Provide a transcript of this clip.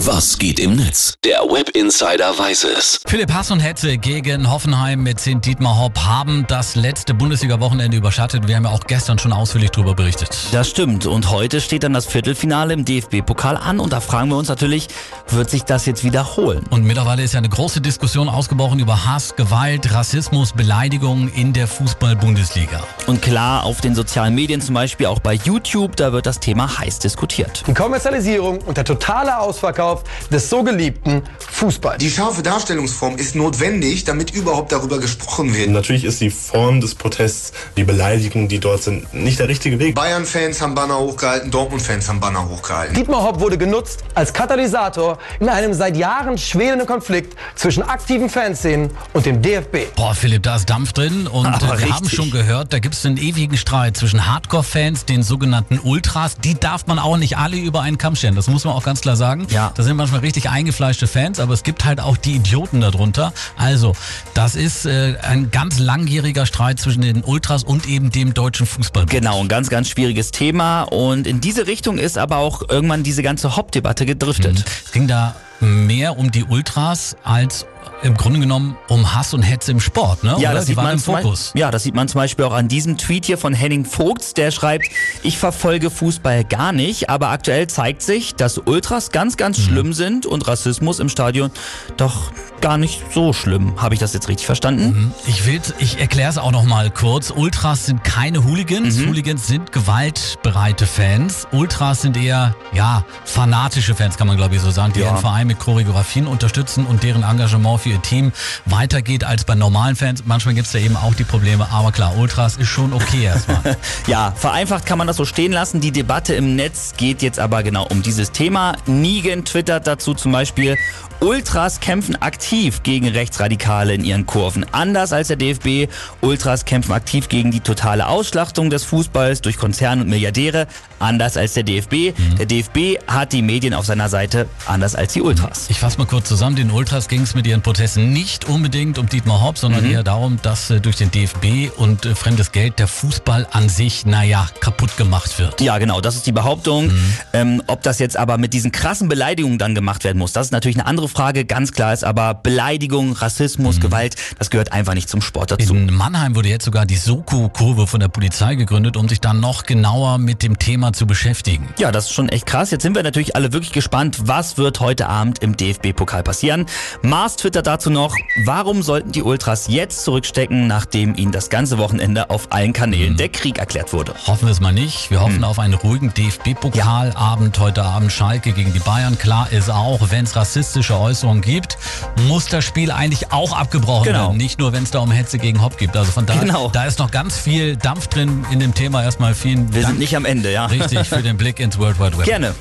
Was geht im Netz? Der Web Insider weiß es. Philipp Hass und Hetze gegen Hoffenheim mit St. Dietmar Hopp haben das letzte Bundesliga-Wochenende überschattet. Wir haben ja auch gestern schon ausführlich darüber berichtet. Das stimmt. Und heute steht dann das Viertelfinale im DFB-Pokal an. Und da fragen wir uns natürlich, wird sich das jetzt wiederholen? Und mittlerweile ist ja eine große Diskussion ausgebrochen über Hass, Gewalt, Rassismus, Beleidigungen in der Fußball-Bundesliga. Und klar, auf den sozialen Medien, zum Beispiel auch bei YouTube, da wird das Thema heiß diskutiert. Die Kommerzialisierung und der totale Ausverkauf des so geliebten Fußballs. Die scharfe Darstellungsform ist notwendig, damit überhaupt darüber gesprochen wird. Natürlich ist die Form des Protests, die Beleidigungen, die dort sind, nicht der richtige Weg. Bayern-Fans haben Banner hochgehalten, Dortmund-Fans haben Banner hochgehalten. Dietmar Hopp wurde genutzt als Katalysator in einem seit Jahren schwelenden Konflikt zwischen aktiven Fanszenen und dem DFB. Boah, Philipp, da ist Dampf drin. Und Aber äh, wir richtig. haben schon gehört, da gibt es einen ewigen Streit zwischen Hardcore-Fans, den sogenannten Ultras. Die darf man auch nicht alle über einen Kamm stellen. Das muss man auch ganz klar sagen. Ja. Da sind manchmal richtig eingefleischte Fans, aber es gibt halt auch die Idioten darunter. Also, das ist äh, ein ganz langjähriger Streit zwischen den Ultras und eben dem deutschen Fußball. Genau, ein ganz, ganz schwieriges Thema. Und in diese Richtung ist aber auch irgendwann diese ganze Hopp-Debatte gedriftet. Es ging da mehr um die Ultras als im Grunde genommen um Hass und Hetze im Sport, ne? Ja, Oder? das sieht, man im Fokus. Beispiel, ja, das sieht man zum Beispiel auch an diesem Tweet hier von Henning Vogts, der schreibt, ich verfolge Fußball gar nicht, aber aktuell zeigt sich, dass Ultras ganz, ganz schlimm sind und Rassismus im Stadion doch gar nicht so schlimm. Habe ich das jetzt richtig verstanden? Ich will, ich erkläre es auch noch mal kurz. Ultras sind keine Hooligans. Mhm. Hooligans sind gewaltbereite Fans. Ultras sind eher, ja, fanatische Fans, kann man glaube ich so sagen, die Ja. ihren Verein mit Choreografien unterstützen und deren Engagement für ihr Team weitergeht als bei normalen Fans. Manchmal gibt es da eben auch die Probleme, aber klar, Ultras ist schon okay erstmal. Ja, vereinfacht kann man das so stehen lassen. Die Debatte im Netz geht jetzt aber genau um dieses Thema. Nigen twittert dazu zum Beispiel, Ultras kämpfen aktiv gegen Rechtsradikale in ihren Kurven. Anders als der DFB. Ultras kämpfen aktiv gegen die totale Ausschlachtung des Fußballs durch Konzerne und Milliardäre. Anders als der DFB. Der DFB hat die Medien auf seiner Seite. Anders als die Ultras. Ich fasse mal kurz zusammen. Den Ultras ging es mit ihren Protesten nicht unbedingt um Dietmar Hopp, sondern Mhm. eher darum, dass äh, durch den DFB und äh, fremdes Geld der Fußball an sich, naja, kaputt gemacht wird. Ja, genau, das ist die Behauptung. Ähm, ob das jetzt aber mit diesen krassen Beleidigungen dann gemacht werden muss, das ist natürlich eine andere Frage. Ganz klar ist aber Beleidigung, Rassismus, Gewalt, das gehört einfach nicht zum Sport dazu. In Mannheim wurde jetzt sogar die Soko-Kurve von der Polizei gegründet, um sich dann noch genauer mit dem Thema zu beschäftigen. Ja, das ist schon echt krass. Jetzt sind wir natürlich alle wirklich gespannt, was wird heute Abend im DFB-Pokal passieren. Mars twittert dazu noch, warum sollten die Ultras jetzt zurückstecken, nachdem ihnen das ganze Wochenende auf allen Kanälen der Krieg erklärt wurde. Hoffen wir es mal nicht. Wir hoffen auf einen ruhigen DFB-Pokalabend heute Abend. Schalke gegen die Bayern. Klar ist auch, wenn es rassistische Äußerungen gibt, muss das Spiel eigentlich auch abgebrochen Genau. werden. Nicht nur, wenn es da um Hetze gegen Hopp gibt. Also von daher, Genau. da ist noch ganz viel Dampf drin in dem Thema. Erstmal vielen Wir Dank. sind nicht am Ende, ja? Richtig für den Blick ins World Wide Web. Gerne.